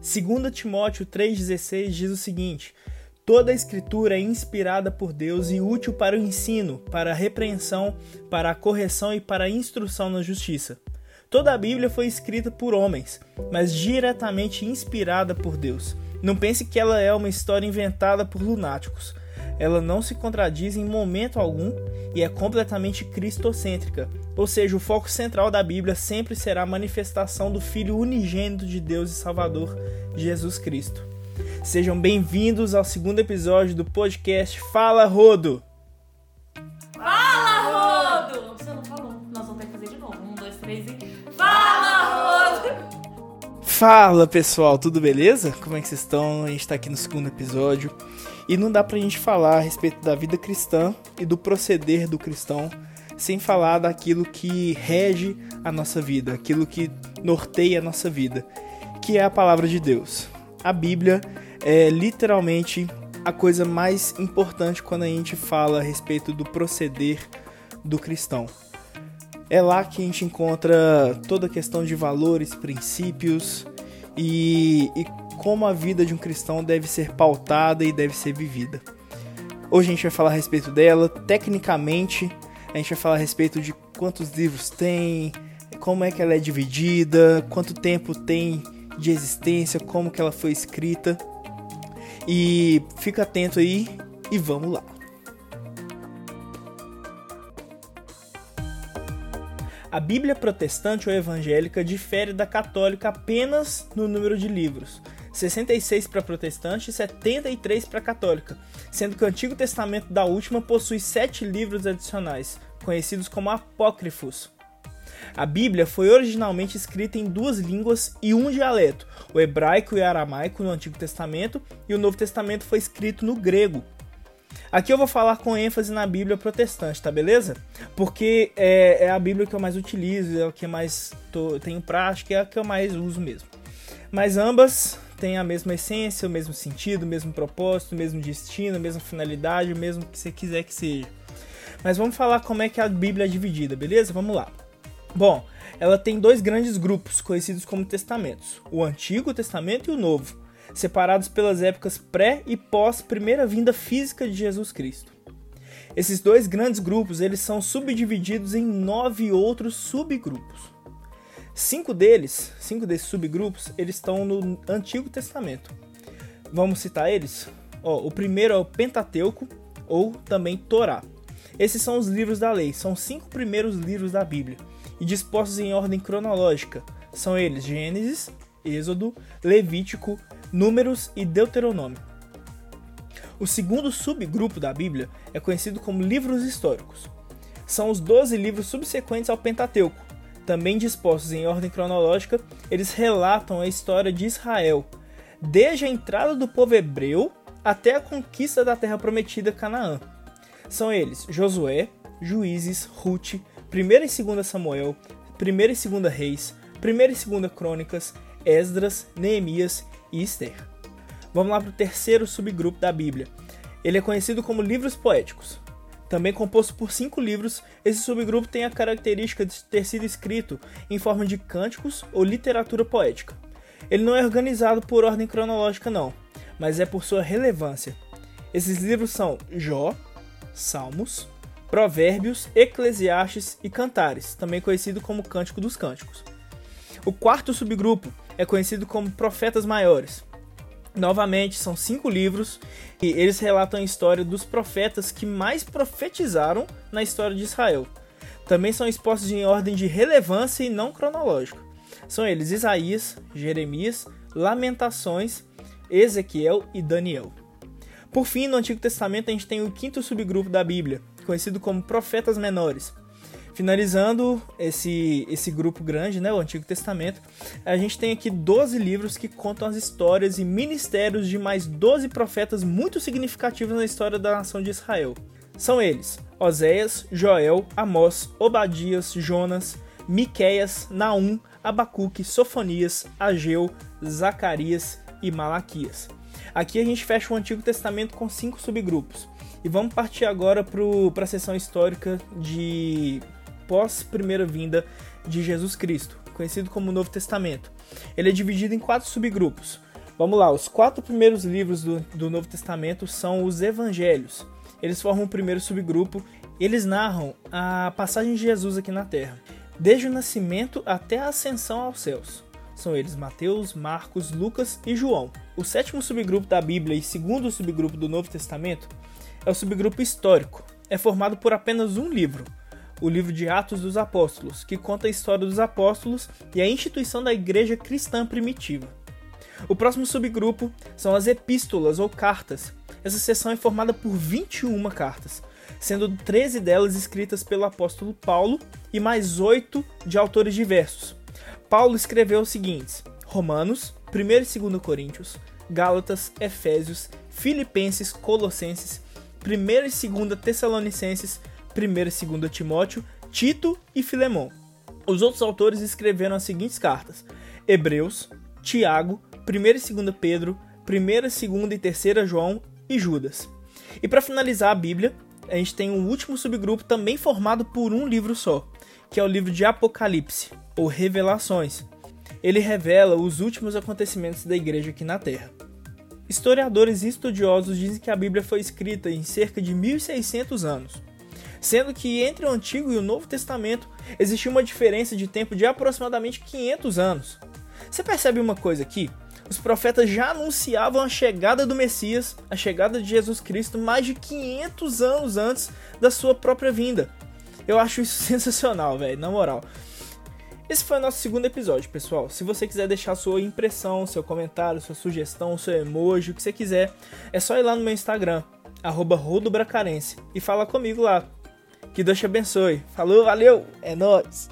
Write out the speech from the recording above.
2 Timóteo 3,16 diz o seguinte: Toda a escritura é inspirada por Deus e útil para o ensino, para a repreensão, para a correção e para a instrução na justiça. Toda a Bíblia foi escrita por homens, mas diretamente inspirada por Deus. Não pense que ela é uma história inventada por lunáticos. Ela não se contradiz em momento algum e é completamente cristocêntrica, ou seja, o foco central da Bíblia sempre será a manifestação do Filho unigênito de Deus e Salvador, Jesus Cristo. Sejam bem-vindos ao segundo episódio do podcast Fala Rodo! Fala, Rodo! Você não falou. Nós vamos ter que fazer de novo. Um, dois, três e. Fala, Rodo! Fala pessoal, tudo beleza? Como é que vocês estão? A gente tá aqui no segundo episódio e não dá pra gente falar a respeito da vida cristã e do proceder do cristão sem falar daquilo que rege a nossa vida, aquilo que norteia a nossa vida, que é a palavra de Deus. A Bíblia é literalmente a coisa mais importante quando a gente fala a respeito do proceder do cristão. É lá que a gente encontra toda a questão de valores, princípios e, e como a vida de um cristão deve ser pautada e deve ser vivida. Hoje a gente vai falar a respeito dela, tecnicamente, a gente vai falar a respeito de quantos livros tem, como é que ela é dividida, quanto tempo tem de existência, como que ela foi escrita. E fica atento aí e vamos lá. A Bíblia protestante ou evangélica difere da católica apenas no número de livros. 66 para protestante e 73 para católica, sendo que o Antigo Testamento da última possui sete livros adicionais, conhecidos como apócrifos. A Bíblia foi originalmente escrita em duas línguas e um dialeto, o hebraico e aramaico no Antigo Testamento, e o Novo Testamento foi escrito no grego. Aqui eu vou falar com ênfase na Bíblia protestante, tá beleza? Porque é, é a Bíblia que eu mais utilizo, é o que mais tô, tenho prática, é a que eu mais uso mesmo. Mas ambas têm a mesma essência, o mesmo sentido, o mesmo propósito, o mesmo destino, a mesma finalidade, o mesmo que você quiser que seja. Mas vamos falar como é que a Bíblia é dividida, beleza? Vamos lá. Bom, ela tem dois grandes grupos, conhecidos como testamentos: o Antigo Testamento e o Novo, separados pelas épocas pré e pós primeira vinda física de Jesus Cristo. Esses dois grandes grupos eles são subdivididos em nove outros subgrupos. Cinco deles, cinco desses subgrupos, eles estão no Antigo Testamento. Vamos citar eles? Ó, o primeiro é o Pentateuco, ou também Torá. Esses são os livros da lei, são cinco primeiros livros da Bíblia e dispostos em ordem cronológica. São eles Gênesis, Êxodo, Levítico, Números e Deuteronômio. O segundo subgrupo da Bíblia é conhecido como livros históricos. São os 12 livros subsequentes ao Pentateuco. Também dispostos em ordem cronológica, eles relatam a história de Israel, desde a entrada do povo hebreu até a conquista da terra prometida Canaã. São eles Josué, Juízes, Ruth, 1 e 2 Samuel, 1 e 2 Reis, 1 e 2 Crônicas, Esdras, Neemias e Esther. Vamos lá para o terceiro subgrupo da Bíblia. Ele é conhecido como livros poéticos. Também composto por cinco livros, esse subgrupo tem a característica de ter sido escrito em forma de cânticos ou literatura poética. Ele não é organizado por ordem cronológica, não, mas é por sua relevância. Esses livros são Jó, Salmos, Provérbios, Eclesiastes e Cantares, também conhecido como Cântico dos Cânticos. O quarto subgrupo é conhecido como Profetas Maiores. Novamente, são cinco livros e eles relatam a história dos profetas que mais profetizaram na história de Israel. Também são expostos em ordem de relevância e não cronológica. São eles Isaías, Jeremias, Lamentações, Ezequiel e Daniel. Por fim, no Antigo Testamento a gente tem o quinto subgrupo da Bíblia, conhecido como profetas menores. Finalizando esse, esse grupo grande, né, o Antigo Testamento, a gente tem aqui 12 livros que contam as histórias e ministérios de mais 12 profetas muito significativos na história da nação de Israel. São eles: Oséias, Joel, Amós, Obadias, Jonas, Miqueias, Naum, Abacuque, Sofonias, Ageu, Zacarias e Malaquias. Aqui a gente fecha o Antigo Testamento com cinco subgrupos. E vamos partir agora para a sessão histórica de pós-primeira vinda de Jesus Cristo, conhecido como Novo Testamento. Ele é dividido em quatro subgrupos: Vamos lá, os quatro primeiros livros do, do Novo Testamento são os Evangelhos. Eles formam o primeiro subgrupo. Eles narram a passagem de Jesus aqui na Terra, desde o nascimento até a ascensão aos céus. São eles Mateus, Marcos, Lucas e João. O sétimo subgrupo da Bíblia e segundo subgrupo do Novo Testamento é o subgrupo histórico. É formado por apenas um livro, o livro de Atos dos Apóstolos, que conta a história dos apóstolos e a instituição da igreja cristã primitiva. O próximo subgrupo são as epístolas ou cartas. Essa seção é formada por 21 cartas, sendo 13 delas escritas pelo apóstolo Paulo e mais 8 de autores diversos. Paulo escreveu os seguintes: Romanos, 1 e 2 Coríntios, Gálatas, Efésios, Filipenses, Colossenses, 1 e 2 Tessalonicenses, 1 e 2 Timóteo, Tito e Filemão. Os outros autores escreveram as seguintes cartas: Hebreus, Tiago, 1 e 2 Pedro, 1 e 2 e 3 João e Judas. E para finalizar a Bíblia, a gente tem um último subgrupo também formado por um livro só, que é o livro de Apocalipse, ou Revelações. Ele revela os últimos acontecimentos da igreja aqui na Terra. Historiadores e estudiosos dizem que a Bíblia foi escrita em cerca de 1600 anos, sendo que entre o Antigo e o Novo Testamento existiu uma diferença de tempo de aproximadamente 500 anos. Você percebe uma coisa aqui? Os profetas já anunciavam a chegada do Messias, a chegada de Jesus Cristo, mais de 500 anos antes da sua própria vinda. Eu acho isso sensacional, velho, na moral. Esse foi o nosso segundo episódio, pessoal. Se você quiser deixar sua impressão, seu comentário, sua sugestão, seu emoji, o que você quiser, é só ir lá no meu Instagram, rodobracarense, e fala comigo lá. Que Deus te abençoe. Falou, valeu, é nóis!